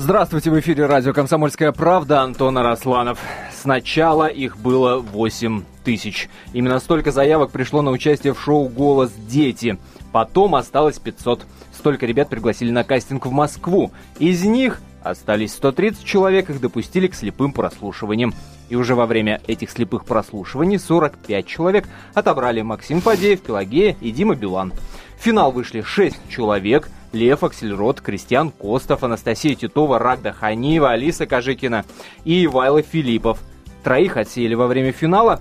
Здравствуйте, в эфире радио «Комсомольская правда» Антон Арасланов. Сначала их было 8 тысяч. Именно столько заявок пришло на участие в шоу «Голос дети». Потом осталось 500. Столько ребят пригласили на кастинг в Москву. Из них остались 130 человек, их допустили к слепым прослушиваниям. И уже во время этих слепых прослушиваний 45 человек отобрали Максим Фадеев, Пелагея и Дима Билан. В финал вышли 6 человек – Лев Аксельрод, Кристиан Костов, Анастасия Титова, Рагда Ханиева, Алиса Кожикина и Ивайло Филиппов. Троих отсеяли во время финала,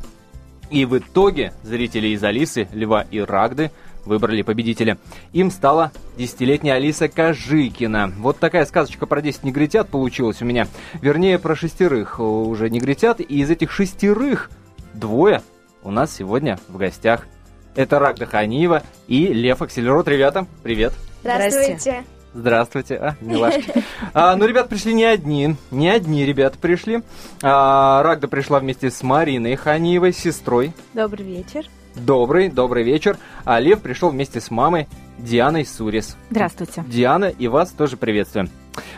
и в итоге зрители из Алисы, Льва и Рагды выбрали победителя. Им стала десятилетняя Алиса Кожикина. Вот такая сказочка про 10 негритят получилась у меня. Вернее, про шестерых уже негритят. И из этих шестерых двое у нас сегодня в гостях. Это Рагда Ханиева и Лев Акселерот. Ребята, привет. Здравствуйте. Здравствуйте, а, милашки. А, ну, ребят пришли не одни, не одни ребята пришли. А, Рагда пришла вместе с Мариной Ханиевой, сестрой. Добрый вечер. Добрый, добрый вечер. А Лев пришел вместе с мамой Дианой Сурис. Здравствуйте. Диана, и вас тоже приветствуем.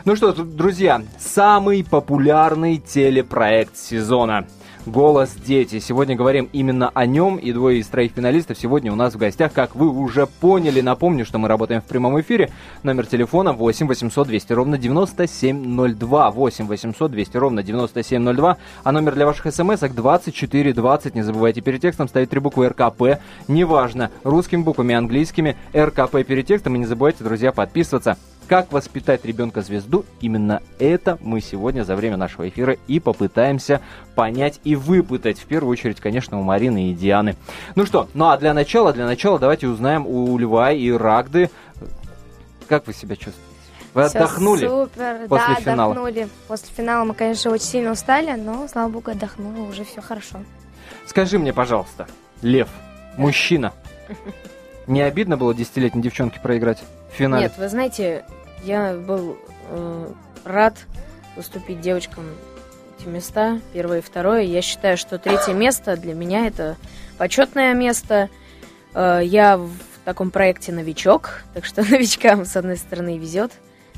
Ну что, друзья, самый популярный телепроект сезона – «Голос дети». Сегодня говорим именно о нем, и двое из троих финалистов сегодня у нас в гостях, как вы уже поняли. Напомню, что мы работаем в прямом эфире. Номер телефона 8 800 200 ровно 9702. 8 800 200 ровно 9702. А номер для ваших смс-ок 2420. Не забывайте перед текстом ставить три буквы РКП. Неважно, русскими буквами, английскими, РКП перед текстом. И не забывайте, друзья, подписываться как воспитать ребенка-звезду? Именно это мы сегодня за время нашего эфира и попытаемся понять и выпытать. В первую очередь, конечно, у Марины и Дианы. Ну что, ну а для начала, для начала давайте узнаем у Льва и Рагды, как вы себя чувствуете? Вы Все отдохнули супер, после да, финала? отдохнули. После финала мы, конечно, очень сильно устали, но, слава богу, отдохнули, уже все хорошо. Скажи мне, пожалуйста, Лев, мужчина, не обидно было десятилетней девчонке проиграть в финале? Нет, вы знаете, я был э, рад уступить девочкам эти места, первое и второе. Я считаю, что третье место для меня это почетное место. Э, я в таком проекте новичок, так что новичкам, с одной стороны, везет.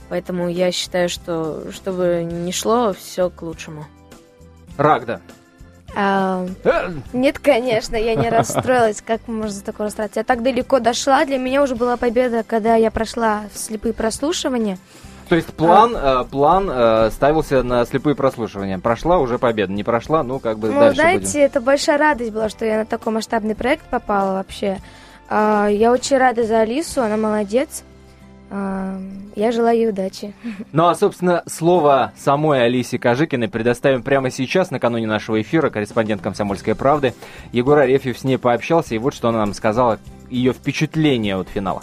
Поэтому я считаю, что чтобы не шло, все к лучшему. Рагда. А, нет, конечно, я не расстроилась. Как можно за такое расстроиться? Я так далеко дошла. Для меня уже была победа, когда я прошла слепые прослушивания. То есть план, э, план э, ставился на слепые прослушивания. Прошла уже победа, не прошла, ну как бы Ну, дальше знаете, будем. это большая радость была, что я на такой масштабный проект попала вообще. А, я очень рада за Алису, она молодец. Я желаю ей удачи. Ну а, собственно, слово самой Алисе Кожикиной предоставим прямо сейчас, накануне нашего эфира, корреспондент «Комсомольской правды». Егор Арефьев с ней пообщался, и вот что она нам сказала, ее впечатление от финала.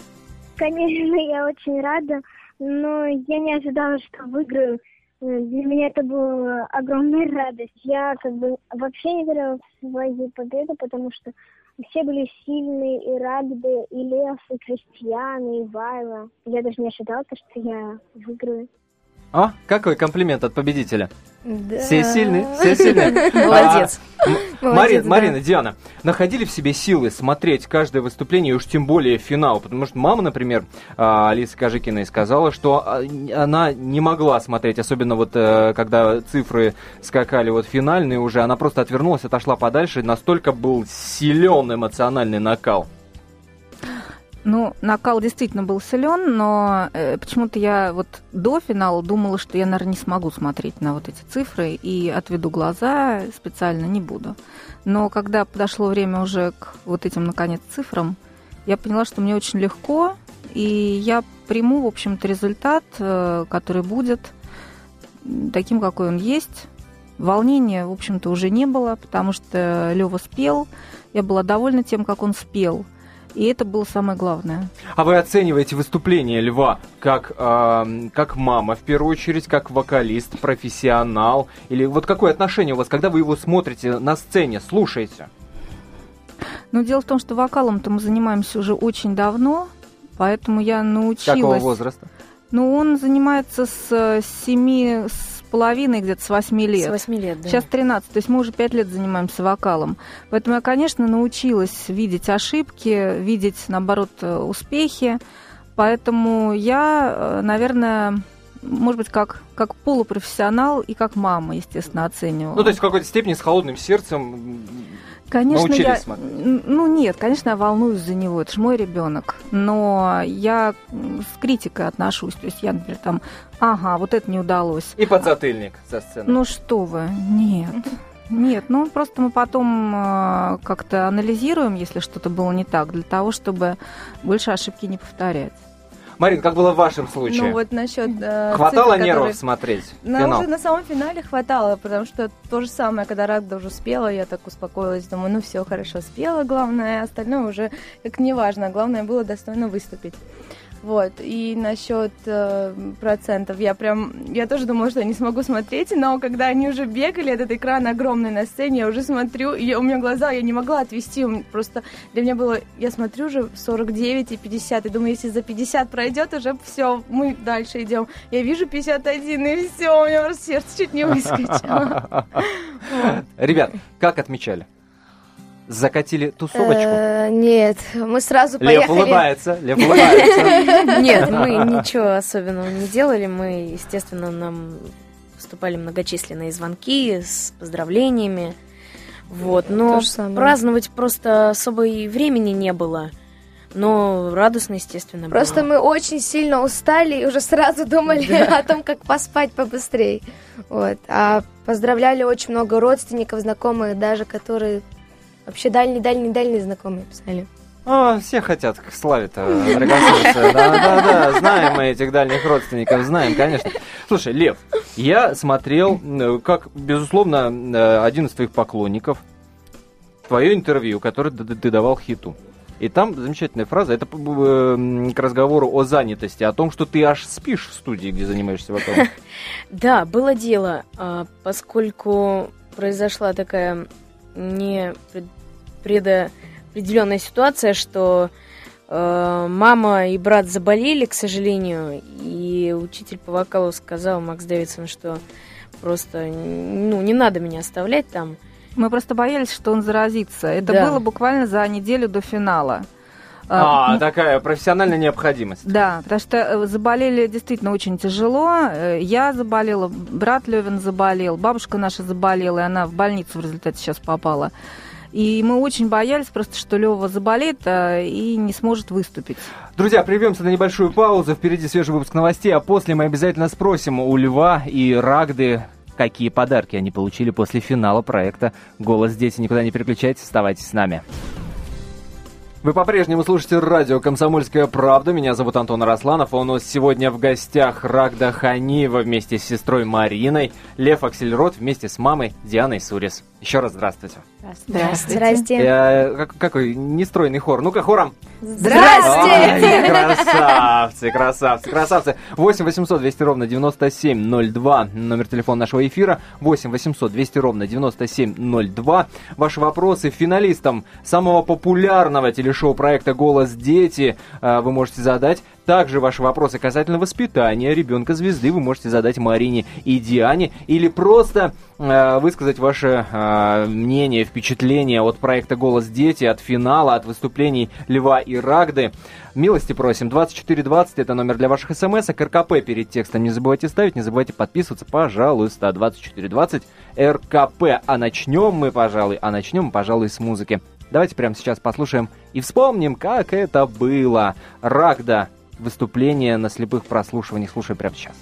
Конечно, я очень рада, но я не ожидала, что выиграю. Э, Для меня это была огромная радость. Я как бы вообще не верила в свою победу, потому что все были сильные, и Рагды, и Лев, и Кристиан, и Вайла. Я даже не ожидала, то, что я выиграю. А, какой комплимент от победителя. Да. Все сильные, все сильные. Молодец. А, Молодец, Марин- да. Марина, Диана, находили в себе силы смотреть каждое выступление, и уж тем более финал? Потому что мама, например, а, Алисы Кожикиной сказала, что а, она не могла смотреть, особенно вот э, когда цифры скакали вот финальные уже, она просто отвернулась, отошла подальше, настолько был силен эмоциональный накал. Ну, накал действительно был силен, но э, почему-то я вот до финала думала, что я, наверное, не смогу смотреть на вот эти цифры и отведу глаза, специально не буду. Но когда подошло время уже к вот этим, наконец, цифрам, я поняла, что мне очень легко, и я приму, в общем-то, результат, э, который будет таким, какой он есть. Волнения, в общем-то, уже не было, потому что Лева спел, я была довольна тем, как он спел. И это было самое главное. А вы оцениваете выступление Льва как, эм, как мама, в первую очередь, как вокалист, профессионал? Или вот какое отношение у вас, когда вы его смотрите на сцене, слушаете? Но дело в том, что вокалом-то мы занимаемся уже очень давно, поэтому я научилась... Какого возраста? Ну, он занимается с э, семи с половиной, где-то с восьми лет. С 8 лет, да. Сейчас 13, то есть мы уже 5 лет занимаемся вокалом. Поэтому я, конечно, научилась видеть ошибки, видеть, наоборот, э, успехи. Поэтому я, э, наверное, может быть, как, как полупрофессионал и как мама, естественно, оценивала. Ну, то есть в какой-то степени с холодным сердцем Конечно, я, смотреть. ну нет, конечно, я волнуюсь за него, это же мой ребенок, но я с критикой отношусь, то есть я, например, там, ага, вот это не удалось. И подзатыльник со сцены. Ну что вы, нет. Нет, ну просто мы потом э, как-то анализируем, если что-то было не так, для того, чтобы больше ошибки не повторять. Марин, как было в вашем случае? Ну вот насчет... Э, хватало цифр, нервов которые... смотреть На, финал? уже на самом финале хватало, потому что то же самое, когда Рагда уже спела, я так успокоилась, думаю, ну все, хорошо, спела, главное, остальное уже как не важно, главное было достойно выступить. Вот, и насчет э, процентов, я прям, я тоже думала, что я не смогу смотреть, но когда они уже бегали, этот экран огромный на сцене, я уже смотрю, и у меня глаза, я не могла отвести, просто для меня было, я смотрю уже 49 и 50, и думаю, если за 50 пройдет, уже все, мы дальше идем. Я вижу 51, и все, у меня сердце чуть не выскочило. Ребят, как отмечали? Закатили тусовочку? Э, Нет, мы сразу Лев поехали. улыбается, Лев улыбается. Нет, мы ничего особенного не делали. Мы, естественно, нам поступали многочисленные звонки с поздравлениями. Вот, но праздновать просто особой времени не было. Но радостно, естественно, Просто было. мы очень сильно устали и уже сразу думали о том, как поспать побыстрее. Вот. А поздравляли очень много родственников, знакомых, даже которые вообще дальние-дальние-дальние знакомые писали. А, все хотят к славе-то прикоснуться. Да-да-да, знаем мы этих дальних родственников, знаем, конечно. Слушай, Лев, я смотрел, как, безусловно, э, один из твоих поклонников, твое интервью, которое ты давал хиту. И там замечательная фраза, это э, к разговору о занятости, о том, что ты аж спишь в студии, где занимаешься вокалом. Да, было дело, а, поскольку произошла такая не пред- предопределенная ситуация, что э, мама и брат заболели, к сожалению, и учитель по вокалу сказал Макс Дэвидсон, что просто ну, не надо меня оставлять там. Мы просто боялись, что он заразится. Это Да. было буквально за неделю до финала. А, м, такая профессиональная необходимость. Да, потому что э, заболели действительно очень тяжело. Э, Я заболела, брат Левин заболел, бабушка наша заболела, и она в больницу в результате сейчас попала. И мы очень боялись просто, что Лева заболеет а, и не сможет выступить. Друзья, прервемся на небольшую паузу. Впереди свежий выпуск новостей, а после мы обязательно спросим у Льва и Рагды, какие подарки они получили после финала проекта «Голос дети». Никуда не переключайтесь, оставайтесь с нами. Вы по-прежнему слушаете радио «Комсомольская правда». Меня зовут Антон Арасланов, а у нас сегодня в гостях Рагда Ханиева вместе с сестрой Мариной, Лев Аксельрод вместе с мамой Дианой Сурис. Еще раз здравствуйте. Здрасте. Э, как- какой нестройный хор. Ну-ка, хором. Здрасте! Ай, красавцы, красавцы, красавцы. 8 800 200 ровно 9702. Номер телефона нашего эфира. 8 800 200 ровно 9702. Ваши вопросы финалистам самого популярного телешоу проекта «Голос дети» э, вы можете задать. Также ваши вопросы касательно воспитания ребенка звезды вы можете задать Марине и Диане. Или просто э, высказать ваше э, мнение, впечатление от проекта «Голос дети», от финала, от выступлений Льва и Рагды. Милости просим. 2420 это номер для ваших смс. РКП перед текстом не забывайте ставить, не забывайте подписываться, пожалуйста. 2420 РКП. А начнем мы, пожалуй, а начнем пожалуй, с музыки. Давайте прямо сейчас послушаем и вспомним, как это было. Рагда. Выступление на слепых прослушиваниях. Слушаем прямо сейчас.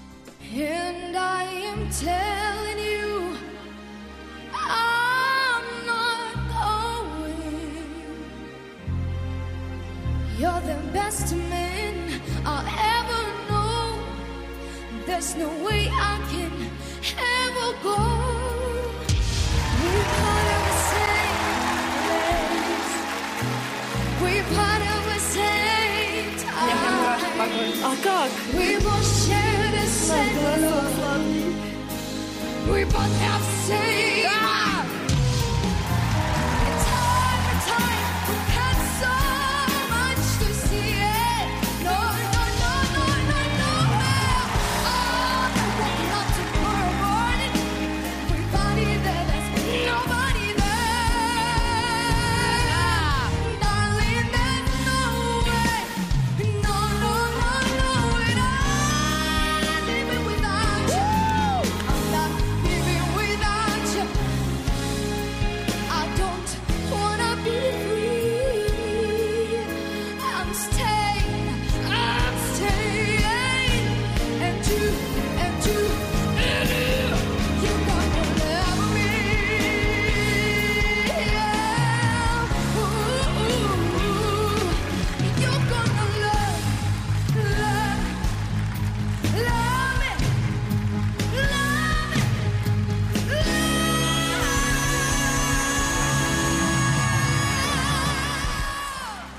You're the best man I'll ever know. There's no way I can ever go. А как? Share the same love. We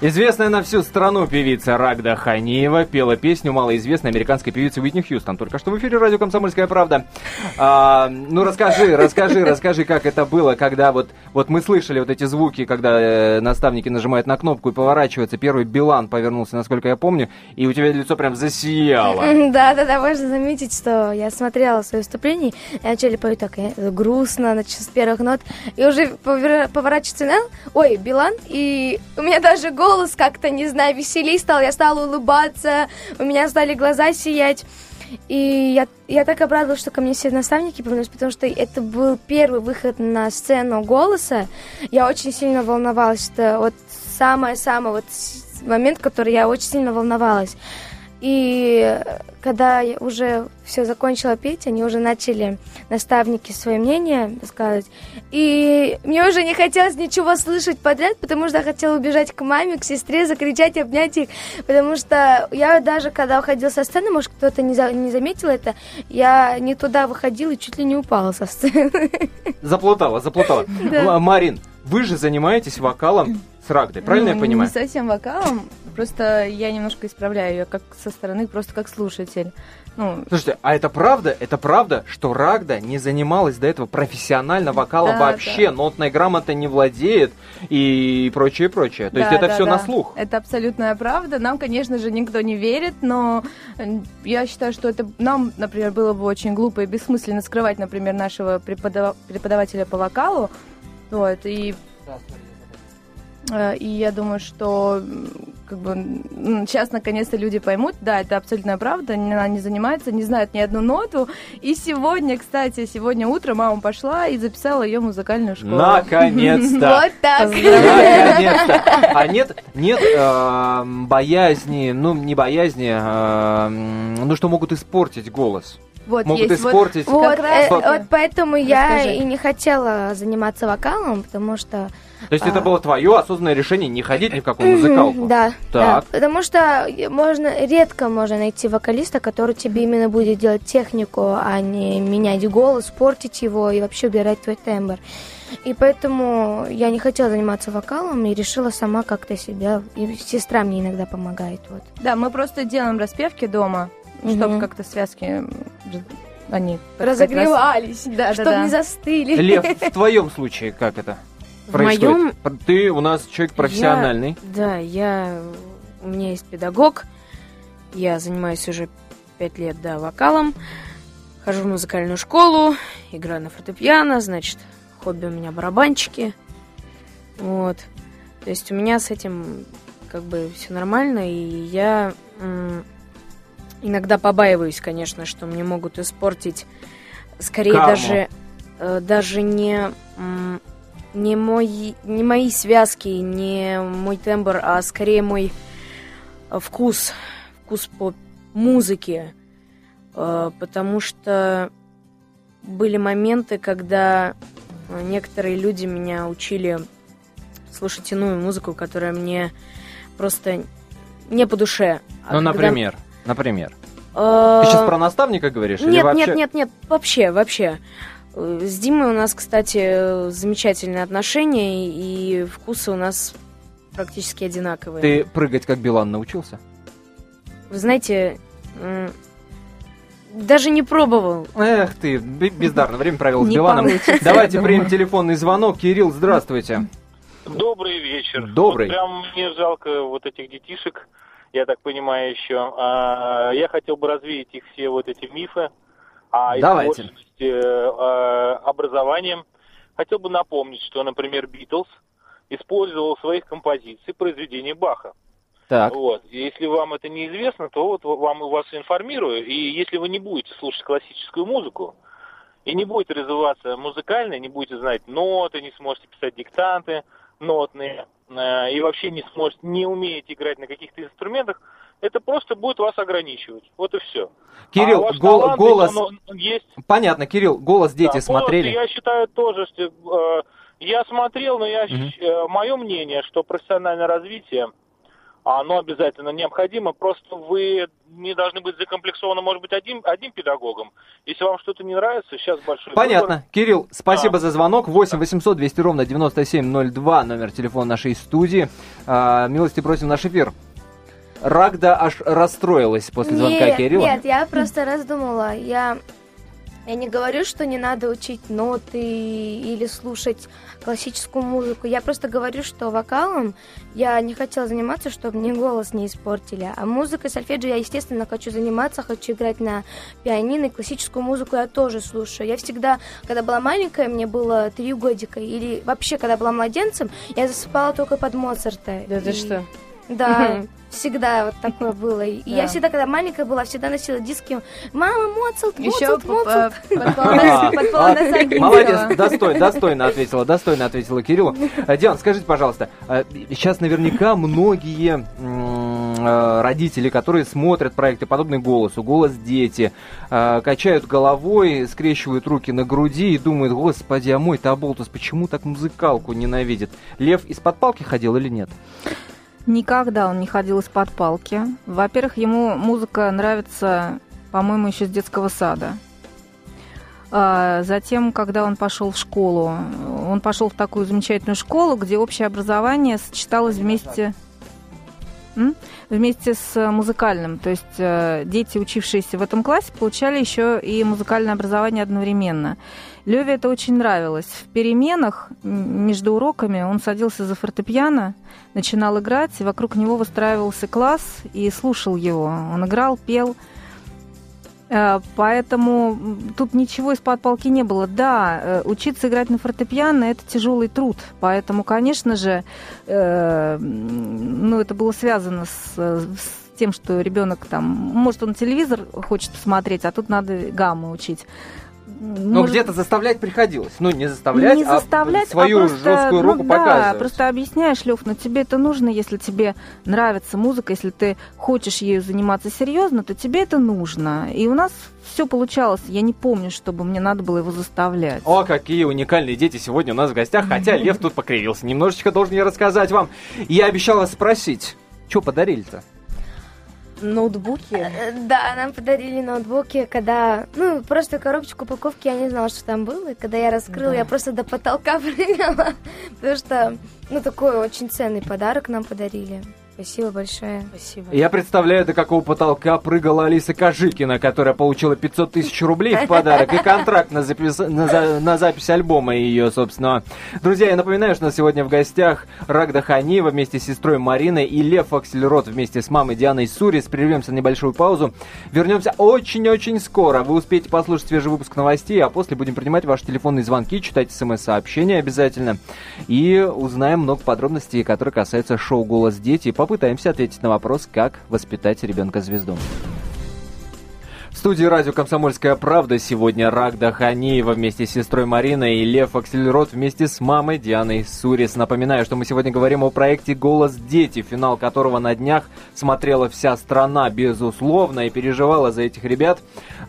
Известная на всю страну певица Рагда Ханиева пела песню малоизвестной американской певицы Уитни Хьюстон. Только что в эфире радио «Комсомольская правда». А, ну, расскажи, расскажи, расскажи, как это было, когда вот, вот мы слышали вот эти звуки, когда э, наставники нажимают на кнопку и поворачиваются. Первый Билан повернулся, насколько я помню, и у тебя лицо прям засияло. Да, да, да, можно заметить, что я смотрела свое выступление, и начали поют так э, грустно, значит, с первых нот, и уже повер- поворачивается на, ой, Билан, и у меня даже голос как-то, не знаю, веселей стал, я стала улыбаться, у меня стали глаза сиять. И я, я так обрадовалась, что ко мне все наставники повернулись, потому что это был первый выход на сцену голоса. Я очень сильно волновалась. Это вот самое-самое вот момент, который я очень сильно волновалась. И когда я уже все закончила петь, они уже начали наставники свое мнение сказать. И мне уже не хотелось ничего слышать подряд, потому что я хотела убежать к маме, к сестре, закричать, обнять их. Потому что я даже, когда уходила со сцены, может, кто-то не, за- не заметил это, я не туда выходила и чуть ли не упала со сцены. Заплутала, заплутала. Марин, вы же занимаетесь вокалом с Рагдой, правильно я Ну, понимаю? Не совсем вокалом, просто я немножко исправляю ее как со стороны, просто как слушатель. Ну, Слушайте, а это правда? Это правда, что Рагда не занималась до этого профессионально вокалом Да, вообще, да. нотной грамотой не владеет и прочее, прочее. То есть да, это да, все на да. слух. Это абсолютная правда. Нам, конечно же, никто не верит, но я считаю, что это нам, например, было бы очень глупо и бессмысленно скрывать, например, нашего преподава- преподавателя по вокалу. Вот, и И я думаю, что как бы сейчас наконец-то люди поймут, да, это абсолютная правда, она не занимается, не знает ни одну ноту. И сегодня, кстати, сегодня утром мама пошла и записала ее музыкальную школу. Наконец-то! Вот так. Наконец-то! А нет, нет э, боязни, ну не боязни, э, ну что могут испортить голос. Вот Могут есть вот- испортить. Вот, э, таки. вот поэтому я и не хотела заниматься вокалом, потому что То есть это а. было твое осознанное решение не ходить ни в какую музыкалку? Да, Так. да. Потому что можно редко можно найти вокалиста, который тебе именно будет делать технику, а не менять голос, портить его и вообще убирать твой тембр. И поэтому я не хотела заниматься вокалом и решила сама как-то себя. И сестра мне иногда помогает. Вот. Да, мы просто делаем распевки дома, Мгм. чтобы как-то связки они Разогревались, Да, да, чтобы да. не застыли. Лев, в твоем случае как это В происходит? моем Ты у нас человек профессиональный. Я- да, я... У меня есть педагог. Я занимаюсь уже пять лет, да, вокалом. Хожу в музыкальную школу, играю на фортепиано, значит, хобби у меня барабанчики. Вот. То есть у меня с этим как бы все нормально, и я м, иногда побаиваюсь, конечно, что мне могут испортить скорее Карму. даже э, даже не м, не мой не мои связки, не мой тембр, а скорее мой э, вкус, вкус по музыке, Э, потому что были моменты, когда некоторые люди меня учили слушать иную музыку, которая мне просто не по душе. А Ну, когда- например, например. Э, Ты сейчас про наставника говоришь? или нет, вообще? нет, нет, нет, вообще, вообще. С Димой у нас, кстати, замечательные отношения, и вкусы у нас практически одинаковые. Ты прыгать как Билан научился? Вы знаете, даже не пробовал. Эх ты, бездарно время провел с Биланом. Давайте примем телефонный звонок. Кирилл, здравствуйте. Добрый вечер. Добрый. Вот прям мне жалко вот этих детишек, я так понимаю, еще. А, я хотел бы развеять их все вот эти мифы о Давайте. э, образованием. Хотел бы напомнить, что, например, Битлз использовал в своих композиций произведения Баха. Так. Вот. И если вам это неизвестно, то вот вам вас информирую. И если вы не будете слушать классическую музыку, и не будете развиваться музыкально, не будете знать ноты, не сможете писать диктанты нотные, э, и вообще не сможете, не умеете играть на каких-то инструментах, это просто будет вас ограничивать. Вот и все. Кирилл, а гол- талант, голос... он- он есть. Понятно, Кирилл, голос дети Да, смотрели? голос, я считаю тоже, что э, я смотрел, но я Мгм. мое мнение, что профессиональное развитие а оно обязательно необходимо. Просто вы не должны быть закомплексованы, может быть, одним, одним педагогом. Если вам что-то не нравится, сейчас большой Понятно. выбор. Кирилл, спасибо Да. за звонок. 8 800 200 ровно 9702, номер телефона нашей студии. А, милости просим наш эфир. Рагда аж расстроилась после звонка нет, Кирилла. Нет, я просто раздумала. Я, я не говорю, что не надо учить ноты или слушать классическую музыку. Я просто говорю, что вокалом я не хотела заниматься, чтобы мне голос не испортили. А музыкой, сольфеджио я, естественно, хочу заниматься, хочу играть на пианино. И классическую музыку я тоже слушаю. Я всегда, когда была маленькая, мне было три годика, или вообще, когда была младенцем, я засыпала только под Моцарта. Да ты И- что? Да, всегда вот такое было. И Да. я всегда, когда маленькая была, всегда носила диски. Мама, Моцарт, Еще Моцарт, Моцарт. А, полносагинцева. Молодец, достойно, достойно ответила, достойно ответила Кириллу. Э, Диан, скажите, пожалуйста, э, сейчас наверняка многие э, родители, которые смотрят проекты подобные голосу, голос дети, качают головой, скрещивают руки на груди и думают, господи, а мой Таболтус почему так музыкалку ненавидит? Лев из-под палки ходил или нет? Никогда он не ходил из-под палки. Во-первых, ему музыка нравится, по-моему, еще с детского сада. А Затем, когда он пошел в школу, он пошел в такую замечательную школу, где общее образование сочеталось вместе вместе с музыкальным. То есть э, дети, учившиеся в этом классе, получали еще и музыкальное образование одновременно. Леве это очень нравилось. В переменах между уроками он садился за фортепиано, начинал играть, и вокруг него выстраивался класс и слушал его. Он играл, пел. Э, Поэтому тут ничего из-под палки не было. Да, э, учиться играть на фортепиано это тяжелый труд. Поэтому, конечно же, э, ну, это было связано с, с тем, что ребенок там, может, он телевизор хочет посмотреть, а тут надо гаммы учить. Ну, Может, где-то заставлять приходилось. Ну, не заставлять, не а заставлять, свою а просто, жесткую ну руку да, показывать. просто объясняешь, Лев, но тебе это нужно, если тебе нравится музыка, если ты хочешь ею заниматься серьезно, то тебе это нужно. И у нас все получалось. Я не помню, чтобы мне надо было его заставлять. О, какие уникальные дети сегодня у нас в гостях, хотя Лев тут покривился. Немножечко должен я рассказать вам. Я обещала спросить, что подарили-то? Ноутбуки? Э, Да, нам подарили ноутбуки, когда, ну, просто коробочку упаковки, я не знала, что там было. И когда я раскрыла, Да. я просто до потолка прыгала. Потому что, ну, такой очень ценный подарок нам подарили. Спасибо большое. Спасибо. Я представляю, до какого потолка прыгала Алиса Кожикина, которая получила 500 тысяч рублей в подарок и контракт на, запис- на за- на запись альбома ее, собственно. Друзья, я напоминаю, что у нас сегодня в гостях Рагда Ханиева вместе с сестрой Мариной и Лев Аксельрод вместе с мамой Дианой Сурис. Прервемся на небольшую паузу. Вернемся очень-очень скоро. Вы успеете послушать свежий выпуск новостей, а после будем принимать ваши телефонные звонки, читать смс-сообщения обязательно. И узнаем много подробностей, которые касаются шоу «Голос дети». И попытаемся ответить на вопрос, как воспитать ребенка-звезду. В студии радио «Комсомольская правда» сегодня Рагда Ханиева вместе с сестрой Мариной и Лев Аксельрод вместе с мамой Дианой Сурис. Напоминаю, что мы сегодня говорим о проекте «Голос дети», финал которого на днях смотрела вся страна, безусловно, и переживала за этих ребят.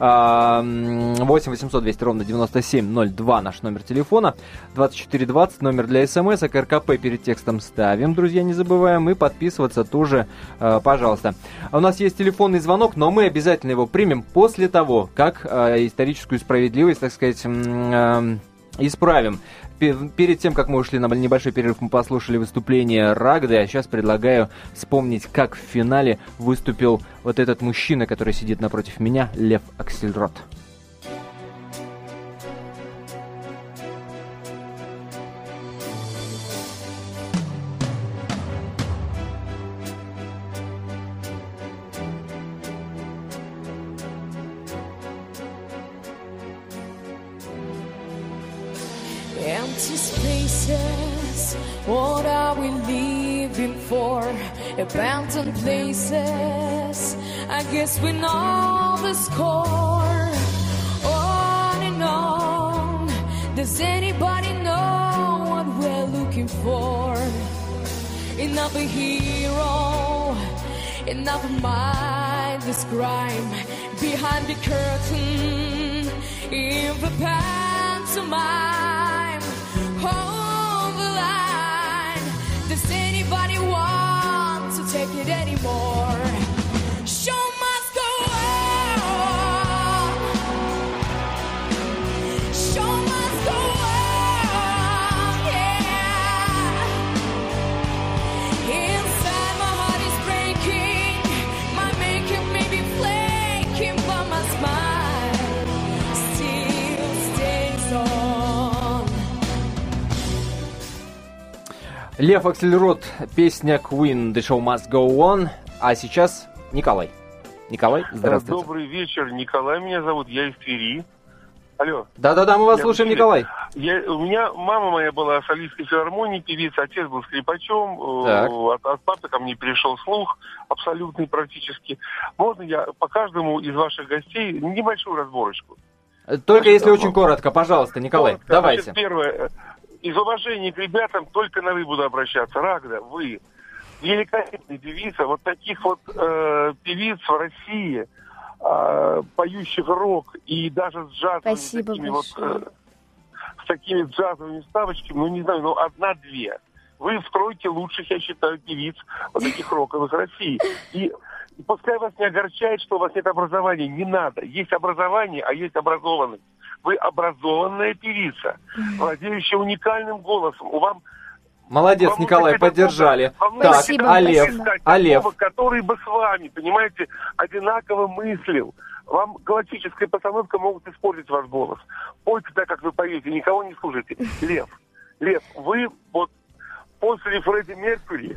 А, м, 8 800 200 ровно 9702 наш номер телефона, 2420 номер для смс, а РКП перед текстом ставим, друзья, не забываем, и подписываться тоже, э, пожалуйста. А У нас есть телефонный звонок, но мы обязательно его примем после того, как э, историческую справедливость, так сказать, э, исправим. Пе- Перед тем, как мы ушли на небольшой перерыв, мы послушали выступление Рагды, а сейчас предлагаю вспомнить, как в финале выступил вот этот мужчина, который сидит напротив меня, Лев Аксельрод. Abandoned places, I guess we know the score. On and on, does anybody know what we're looking for? Enough a hero, enough a mindless crime behind the curtain. In the pantomime, Лев Аксельрод, песня Queen The Show Must Go On. А сейчас Николай. Николай, здравствуйте. Добрый вечер, Николай меня зовут, я из Твери. Алло. Да-да-да, мы вас Я слушаем. Николай. Я, у меня мама моя была солистской филармонии, певица, отец был скрипачом, э, от, от папы ко мне перешел слух абсолютный практически. Можно я по каждому из ваших гостей небольшую разборочку? Только если очень коротко, пожалуйста, Николай, Коротко. давайте. Значит, первое. Из уважения к ребятам только на «вы» буду обращаться. Рагда, вы. Великолепная певица. Вот таких вот э, певиц в России, э, поющих рок и даже с джазовыми Спасибо такими вот, большое. э, с такими джазовыми ставочками, ну не знаю, ну одна-две. Вы в тройке лучших, я считаю, певиц вот таких роковых России. И и пускай вас не огорчает, что у вас нет образования. Не надо. Есть образование, а есть образованность. Вы образованная певица, владеющая уникальным голосом. У вам Молодец, вам Николай, поддержали. вам Так, Спасибо, Лев? такого, который бы с вами, понимаете, одинаково мыслил. Вам галактическая постановка могут испортить ваш голос. Пойте так, как вы поете, никого не слушайте. Лев, Лев, вы вот после Фредди Меркьюри,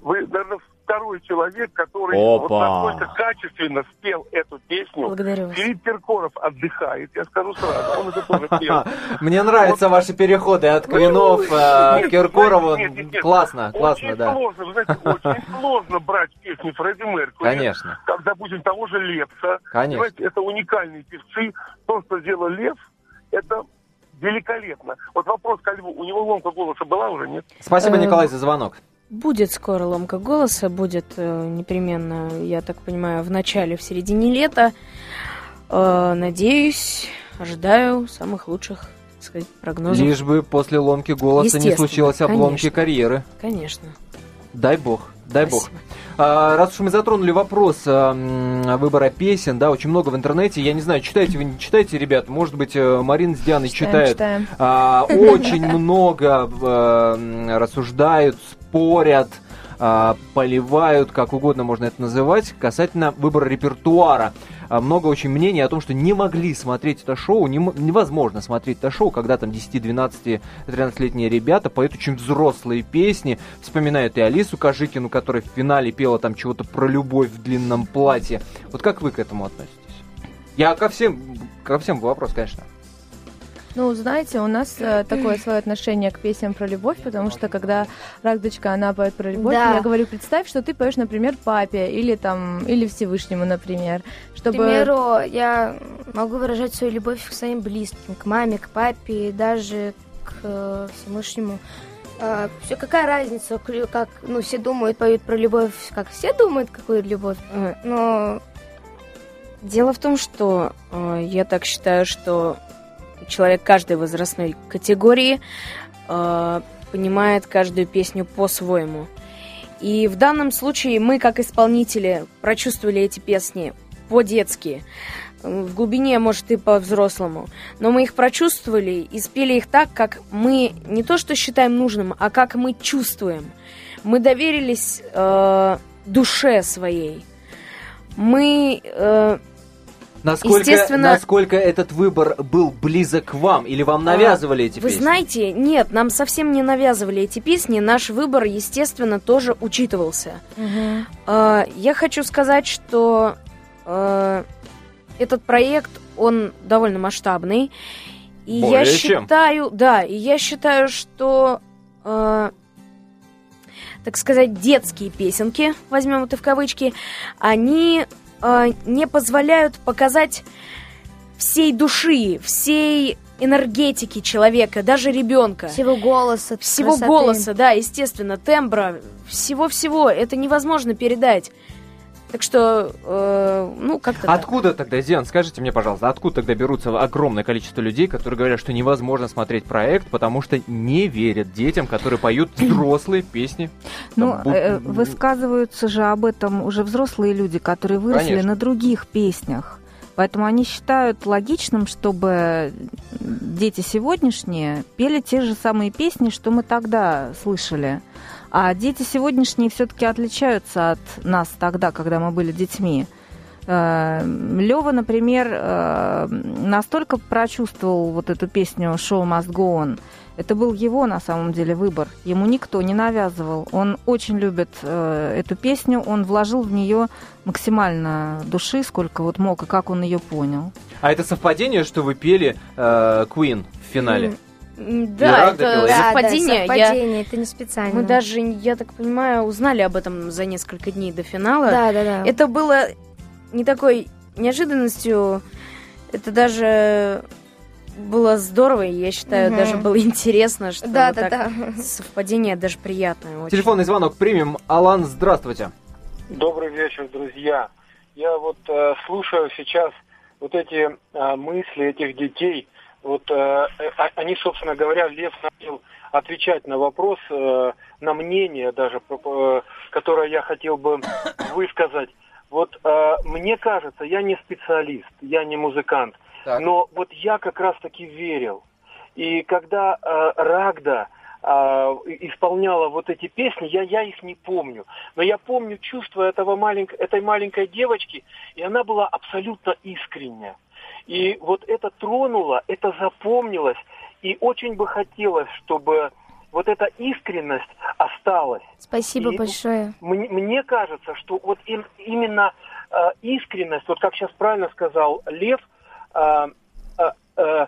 вы, наверное, второй человек, который вот Опа. настолько качественно спел эту песню. Благодарю вас. Филипп Киркоров отдыхает, я скажу сразу, он это тоже пел. Мне нравятся ваши переходы от Квинов э, Нет, к Киркорову. Классно, классно, очень да. сложно, вы знаете, очень сложно брать песни Фредди Меркьюри. Конечно. Как, допустим, того же Лепса. Конечно. Понимаете, это уникальные певцы. То, что сделал Лев, это великолепно. Вот вопрос ко Льву. У него ломка голоса была уже, нет? Спасибо, Э, Николай, за звонок. Будет скоро ломка голоса, будет э, непременно, я так понимаю, в начале, в середине лета. Э, надеюсь, ожидаю самых лучших, так сказать, прогнозов. Лишь бы после ломки голоса не случилось обломки конечно. карьеры. Конечно. Дай бог, дай бог. Спасибо. А, раз уж мы затронули вопрос а, выбора песен, да, очень много в интернете. Я не знаю, читаете вы, не читаете, ребят? Может быть, э, Марина с Дианой Читаем, читают. читаем. А, очень много рассуждают, спорят, а, поливают, как угодно можно это называть, касательно выбора репертуара. А, Много очень мнений о том, что не могли смотреть это шоу, не невозможно смотреть это шоу, когда там 10, 12, 13-летние ребята поют очень взрослые песни, вспоминают и Алису Кожикину, которая в финале пела там чего-то про любовь в длинном платье. Вот как вы к этому относитесь? Я ко всем, ко всем вопрос, конечно. Ну, знаете, у нас э, такое свое отношение к песням про любовь, потому что когда Рагдочка, она поет про любовь, Да. я говорю, представь, что ты поешь, например, папе или там, или Всевышнему, например, К чтобы... примеру, я могу выражать свою любовь к своим близким, к маме, к папе, и даже к э, Всевышнему. все, какая разница, к- как, ну, все думают, поют про любовь, как все думают, какую любовь, Э, но Дело в том, что э, я так считаю, что человек каждой возрастной категории э, понимает каждую песню по-своему. И в данном случае мы, как исполнители, прочувствовали эти песни по-детски. В глубине, может, и по-взрослому. Но мы их прочувствовали и спели их так, как мы не то что считаем нужным, а как мы чувствуем. Мы доверились э, душе своей. Мы э, Насколько, Естественно- насколько этот выбор был близок к вам? Или вам навязывали эти Вы песни? знаете, нет, нам совсем не навязывали эти песни. Наш выбор, естественно, тоже учитывался. Мгм. А, Я хочу сказать, что э, этот проект, он довольно масштабный. И я Более чем. считаю, да, и я считаю, что, э, так сказать, детские песенки, возьмем это в кавычки, они э, не позволяют показать всей души, всей энергетики человека, даже ребенка. всего голоса, Всего красоты. голоса, да, естественно, тембра, всего-всего. Это невозможно передать. Так что, э, ну, как-то так. Откуда тогда, Зиан, скажите мне, пожалуйста, откуда тогда берутся огромное количество людей, которые говорят, что невозможно смотреть проект, потому что не верят детям, которые поют взрослые песни? Ну, э, высказываются же об этом уже взрослые люди, которые выросли Конечно. на других песнях. Поэтому они считают логичным, чтобы дети сегодняшние пели те же самые песни, что мы тогда слышали. А дети сегодняшние все-таки отличаются от нас тогда, когда мы были детьми. Лева, например, э, настолько прочувствовал вот эту песню «Show must go on», это был его, на самом деле, выбор. Ему никто не навязывал. Он очень любит э, эту песню, он вложил в нее максимально души, сколько вот мог, и как он ее понял. А это совпадение, что вы пели э, Queen в финале? Да, это. Да, совпадение. да, Я- совпадение, это не специально. Мы даже, я так понимаю, узнали об этом за несколько дней до финала. Да, да, да. Это было не такой неожиданностью, это даже было здорово, и я считаю, Мгм. даже было интересно, что Да, вот да, так да. совпадение даже приятное очень. Телефонный звонок примем. Алан, здравствуйте. Добрый вечер, друзья. Я вот э, слушаю сейчас вот эти э, мысли этих детей. Вот э, э, а- они, собственно говоря, Лев начал отвечать на вопрос, э, на мнение даже, э, которое я хотел бы высказать. Вот э, мне кажется, я не специалист, я не музыкант, Так. но вот я как раз таки верил. И когда э, Рагда э, исполняла вот эти песни, я, я их не помню. Но я помню чувство этого маленьк- этой маленькой девочки, и она была абсолютно искренняя. И вот это тронуло, это запомнилось, и очень бы хотелось, чтобы вот эта искренность осталась. Спасибо И- большое. Мне, мне кажется, что вот им- именно э, искренность, вот как сейчас правильно сказал Лев, э, э, э,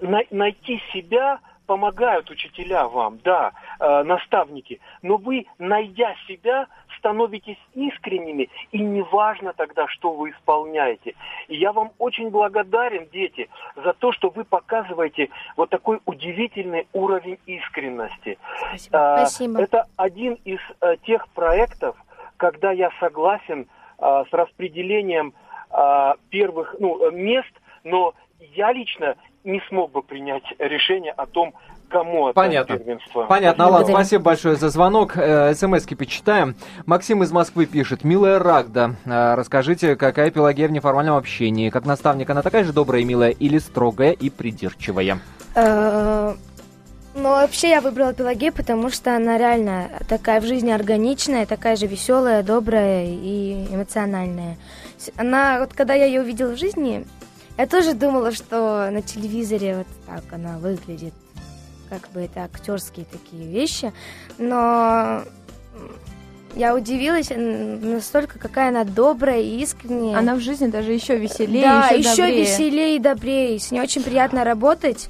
най- найти себя помогают учителя вам, да, э, наставники, но вы, найдя себя, становитесь искренними, и неважно тогда, что вы исполняете. И я вам очень благодарен, дети, за то, что вы показываете вот такой удивительный уровень искренности. Спасибо. А, Спасибо. Это один из э, тех проектов, когда я согласен а, с распределением а, первых ну, мест, но я лично не смог бы принять решение о том, кому отдать Понятно. первенство. Понятно, Алан, спасибо большое за звонок. Э, СМСки почитаем. Максим из Москвы пишет. Милая Рагда, э, расскажите, какая Пелагея в неформальном общении? Как наставник, она такая же добрая и милая или строгая и придирчивая? Э, Ну, вообще я выбрала Пелагею, потому что она реально такая в жизни органичная, такая же веселая, добрая и эмоциональная. С- Она, вот когда я ее увидела в жизни, я тоже думала, что на телевизоре вот так она выглядит, как бы это актерские такие вещи, но я удивилась настолько, какая она добрая и искренняя. Она в жизни даже еще веселее, да, еще, еще добрее. веселее и добрее. С ней очень приятно работать.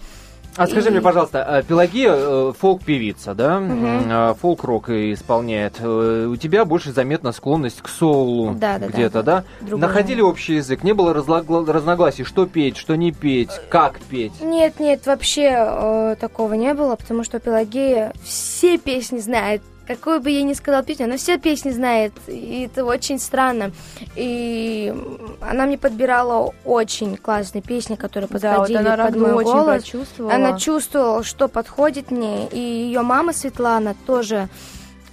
А скажи мне, пожалуйста, э, Пелагея э, фолк-певица, да? Э, Фолк-рок исполняет. Э, У тебя больше заметна склонность к соулу Да, да, да. где-то, да? Другой Находили общий язык? Не было разногласий, что петь, что не петь, как петь? Нет, нет, вообще э, такого не было, потому что Пелагея все песни знает. Какую бы я ни сказала песню, она все песни знает, и это очень странно. И она мне подбирала очень классные песни, которые Да, вот подходили она под мой очень голос. прочувствовала. Она чувствовала, что подходит мне, и ее мама Светлана тоже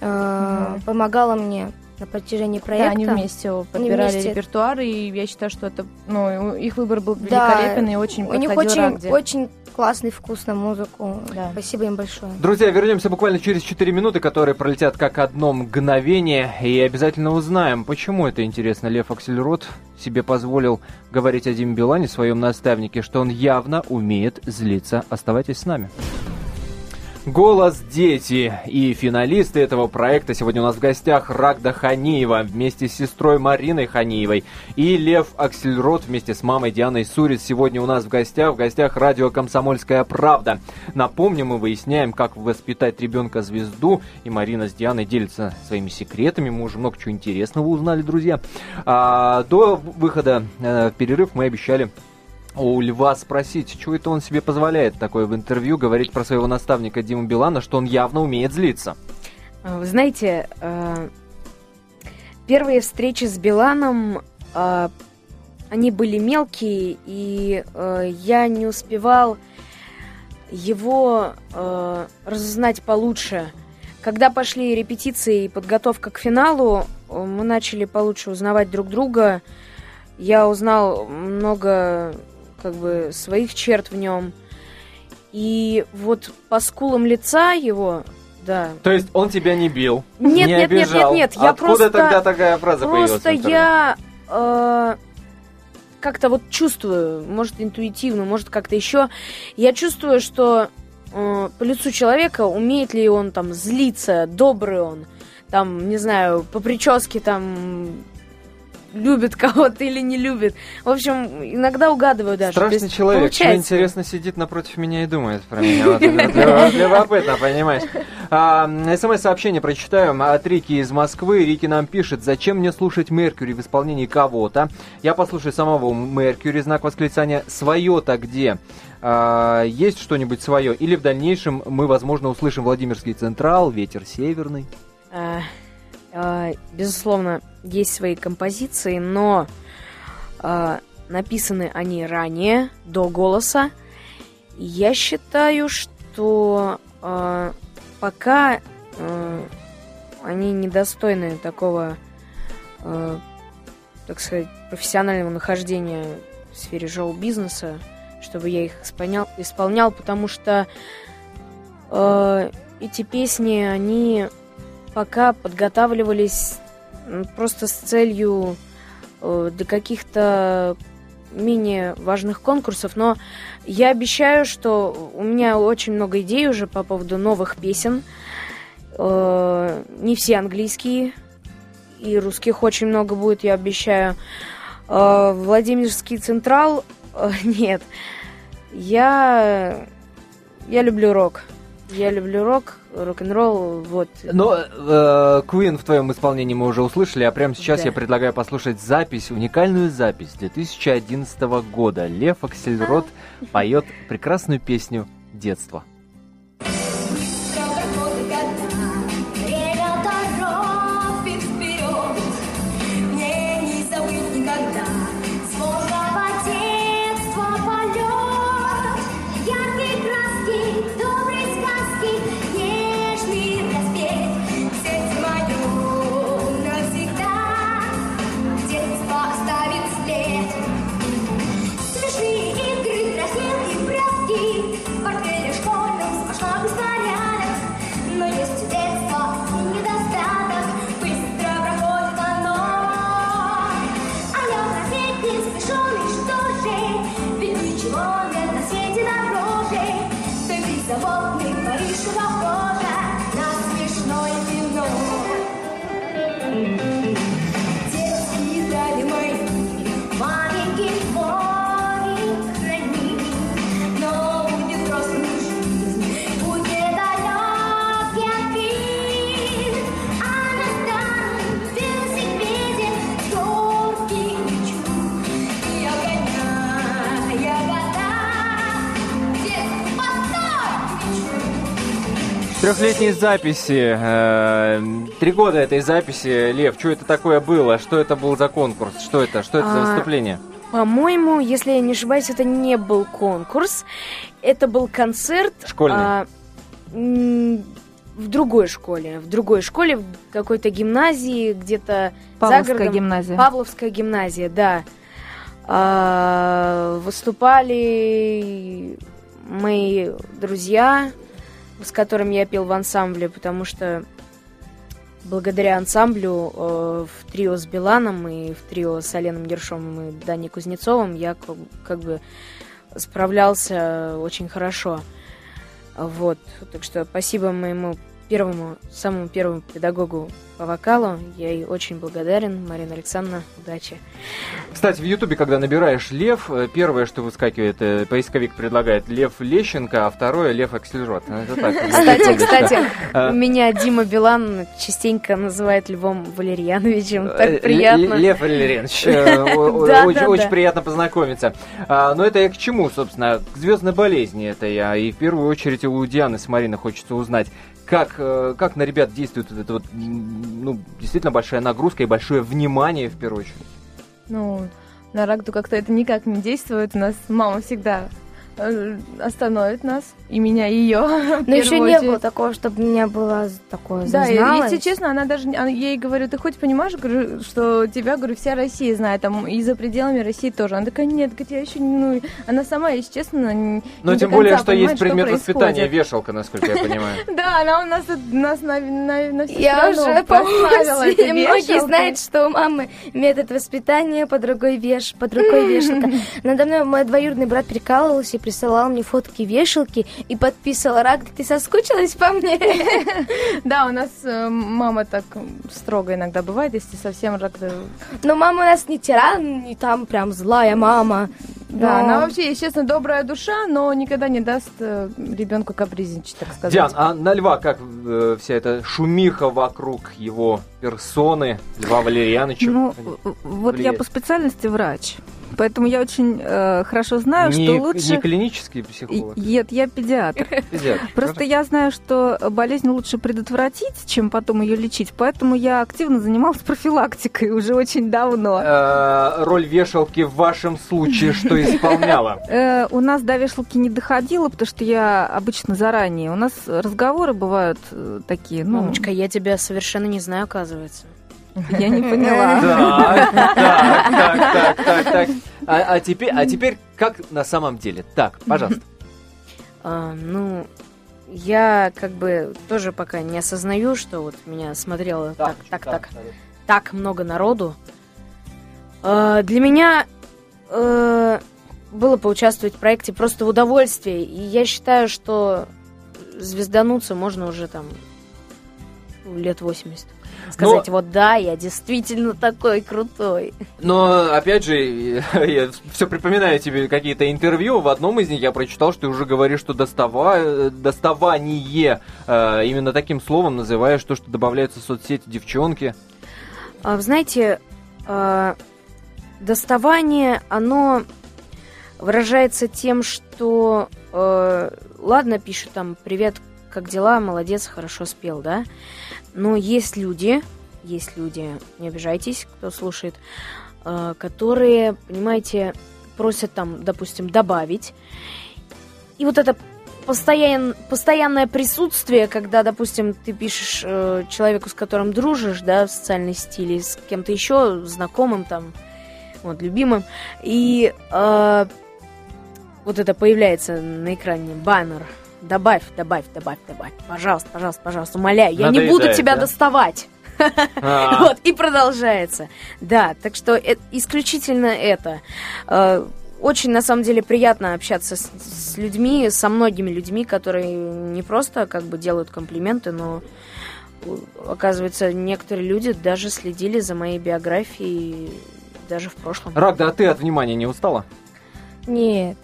э, Мгм. помогала мне на протяжении Да, проекта. они вместе подбирали вместе. репертуар, и я считаю, что это, ну, их выбор был Да, великолепен и очень У них очень, очень классный вкус на музыку. Да. Спасибо им большое. Друзья, вернемся буквально через 4 минуты, которые пролетят как одно мгновение, и обязательно узнаем, почему это интересно. Лев Аксельрод себе позволил говорить о Диме Билане, своем наставнике, что он явно умеет злиться. Оставайтесь с нами. Голос дети и финалисты этого проекта сегодня у нас в гостях Рагда Ханиева вместе с сестрой Мариной Ханиевой и Лев Аксельрод вместе с мамой Дианой Сурец сегодня у нас в гостях, в гостях радио «Комсомольская правда». Напомним, мы выясняем, как воспитать ребенка-звезду, и Марина с Дианой делятся своими секретами, мы уже много чего интересного узнали, друзья. А, до выхода э, перерыв мы обещали у Льва спросить, что это он себе позволяет такое в интервью говорить про своего наставника Диму Билана, что он явно умеет злиться. А, Вы знаете, э, первые встречи с Биланом, э, они были мелкие, и э, я не успевал его э, разузнать получше. Когда пошли репетиции и подготовка к финалу, э, мы начали получше узнавать друг друга. Я узнал много как бы своих черт в нем. И вот по скулам лица его, да, То есть он тебя не бил, Нет, не нет, нет, обижал. нет, нет, я Откуда просто- тогда такая фраза появилась? в Просто я э, как-то вот чувствую, может интуитивно, может как-то еще. Я чувствую, что э, по лицу человека умеет ли он там злиться, добрый он, там, не знаю, по прическе там любит кого-то или не любит. В общем, иногда угадываю даже. Страшный есть человек, что получается. интересно сидит напротив меня и думает про меня. Вот Любопытно, понимаешь. А, СМС-сообщение прочитаю от Рики из Москвы. Рики нам пишет, зачем мне слушать Меркьюри в исполнении кого-то? Я послушаю самого Меркьюри, знак восклицания. Свое-то где? А, есть что-нибудь свое? Или в дальнейшем мы, возможно, услышим Владимирский Централ, Ветер Северный? А, безусловно, есть свои композиции, но а, написаны они ранее, до голоса. Я считаю, что а, пока они недостойны такого, так сказать, профессионального нахождения в сфере шоу-бизнеса, чтобы я их исполнял, исполнял потому что э, эти песни, они пока подготавливались просто с целью э, до каких-то менее важных конкурсов, но я обещаю, что у меня очень много идей уже по поводу новых песен. Э, не все английские, и русских очень много будет, я обещаю. Э, Владимирский Централ, нет. Я, я люблю рок. Я люблю рок, рок-н-ролл, вот. Но э, Queen в твоем исполнении мы уже услышали, а прямо сейчас Да. я предлагаю послушать запись, уникальную запись 2011 года. Лев Аксельрод поет прекрасную песню «Детство». Трехлетней записи, э, три года этой записи, Лев, что это такое было? Что это был за конкурс? Что это? Что это за А, выступление? По-моему, если я не ошибаюсь, это не был конкурс, это был концерт. Школьный. а, в другой школе, в другой школе, в какой-то гимназии, где-то за Павловская городом. гимназия. Павловская гимназия, да. А, выступали мои друзья, с которыми я пел в ансамбле, потому что благодаря ансамблю э, в трио с Биланом и в трио с Оленом Ершовым и Даней Кузнецовым я как, как бы справлялся очень хорошо. Вот, так что спасибо моему первому, самому первому педагогу по вокалу. Я ей очень благодарен. Марина Александровна, удачи. Кстати, в Ютубе, когда набираешь Лев, э, первое, что выскакивает, э, поисковик предлагает Лев Лещенко, а второе Лев Аксельрод. Ну, так, Кстати, кстати, А, меня Дима Билан частенько называет Львом Валерьяновичем. э, Так приятно. Л- Лев Валерьянович, э, очень приятно познакомиться. А, Но это я к чему, собственно? К звездной болезни это я. И в первую очередь у Дианы с Мариной хочется узнать, как, э, как на ребят действует эта вот, ну, действительно большая нагрузка и большое внимание, в первую очередь. Ну, на Рагду как-то это никак не действует. У нас мама всегда э, остановит нас, и меня, и ее. Но еще не было такого, чтобы у меня было такое Да, и, если честно, она даже, не- она- я ей говорю, ты хоть понимаешь, говорю, что тебя, говорю, вся Россия знает, там, и за пределами России тоже. Она такая, нет, говорит, я еще, не- ну, она сама, если честно, не Но не тем до более, что есть предмет происходит. воспитания вешалка, насколько я понимаю. Да, она у нас, нас на, на, на всю Я уже поставила многие знают, что у мамы метод воспитания под рукой веш, под рукой вешалка. Надо мной мой двоюродный брат прикалывался и присылал мне фотки вешалки и подписывал, Рак, ты соскучилась по мне? Да, у нас э, мама так строго иногда бывает, если совсем рак... Но мама у нас не тиран, не там прям злая мама. Да, Но- она вообще, естественно, добрая душа, но никогда не даст ребенку капризничать, так сказать. Диан, а на Льва как э, вся эта шумиха вокруг его персоны, Льва Валерьяновича? Ну, вот я влияет? по специальности врач. Поэтому я очень э, хорошо знаю, не, что лучше... не клинический психолог. Нет, я педиатр. Педиатр. Просто я знаю, что болезнь лучше предотвратить, чем потом ее лечить. Поэтому я активно занималась профилактикой уже очень давно. Э, Роль вешалки в вашем случае что исполняла? Э, у нас до вешалки не доходило, потому что я обычно заранее. У нас разговоры бывают э, такие, ну, Мамочка, я тебя совершенно не знаю, оказывается. Я не поняла. Так, так, так, так, так, так. А, а теперь, а теперь как на самом деле? Так, пожалуйста. А, ну, я как бы тоже пока не осознаю, что вот меня смотрело так, так, так, так много народу. А, для меня э, было поучаствовать в проекте просто в удовольствие. И я считаю, что звездануться можно уже там лет 80. Сказать, вот да, я действительно такой крутой. Но, опять же, я все припоминаю тебе какие-то интервью. В одном из них я прочитал, что ты уже говоришь, что достава... доставание э, именно таким словом называешь то, что добавляется в соцсети девчонки. А, вы знаете, а, доставание, оно выражается тем, что э, ладно, пишет там привет, как дела, молодец, хорошо спел, да. Но есть люди, есть люди, не обижайтесь, кто слушает, э, которые, понимаете, просят там, допустим, добавить. И вот это постоян, постоянное присутствие, когда, допустим, ты пишешь э, человеку, с которым дружишь, да, в социальной стиле, с кем-то еще, знакомым там, вот, любимым, и э, вот это появляется на экране, баннер, добавь, добавь, добавь, добавь, пожалуйста, пожалуйста, пожалуйста, умоляю, я не буду тебя да? доставать. А. Вот, и продолжается. Да, так что э- исключительно это. Э, Очень, на самом деле, приятно общаться с, с людьми, со многими людьми, которые не просто как бы делают комплименты, но э, оказывается, некоторые люди даже следили за моей биографией даже в прошлом. Рагда, а ты от внимания не устала? Нет.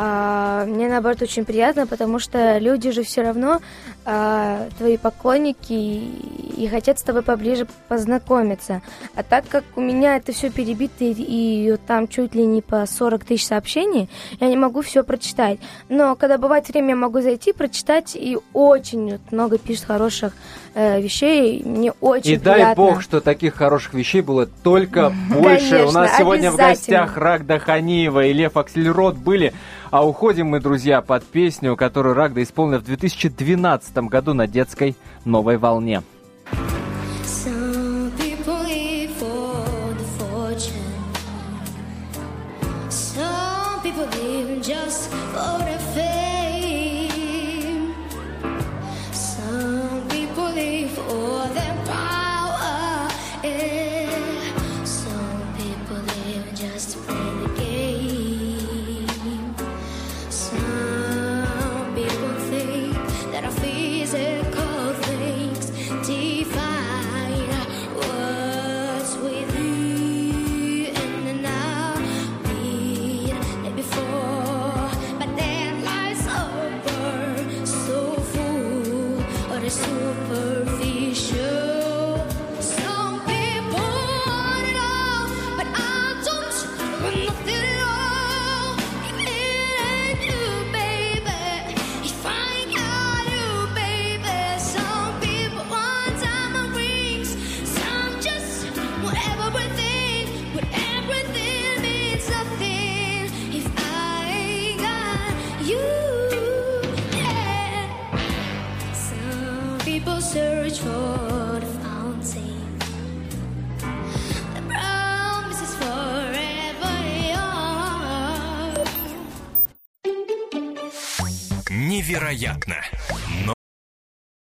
А, мне наоборот очень приятно, потому что люди же все равно а, твои поклонники и, и хотят с тобой поближе познакомиться. А так как у меня это все перебито и, и там чуть ли не по 40 тысяч сообщений, я не могу все прочитать. Но когда бывает время, я могу зайти, прочитать, и очень много пишут хороших э, вещей. Мне очень И дай приятно. бог, что таких хороших вещей было только больше. У нас сегодня в гостях Рагда Ханиева и Лев Аксельрод были. А уходим мы, друзья, под песню, которую Рагда исполнила в 2012 году на детской новой волне.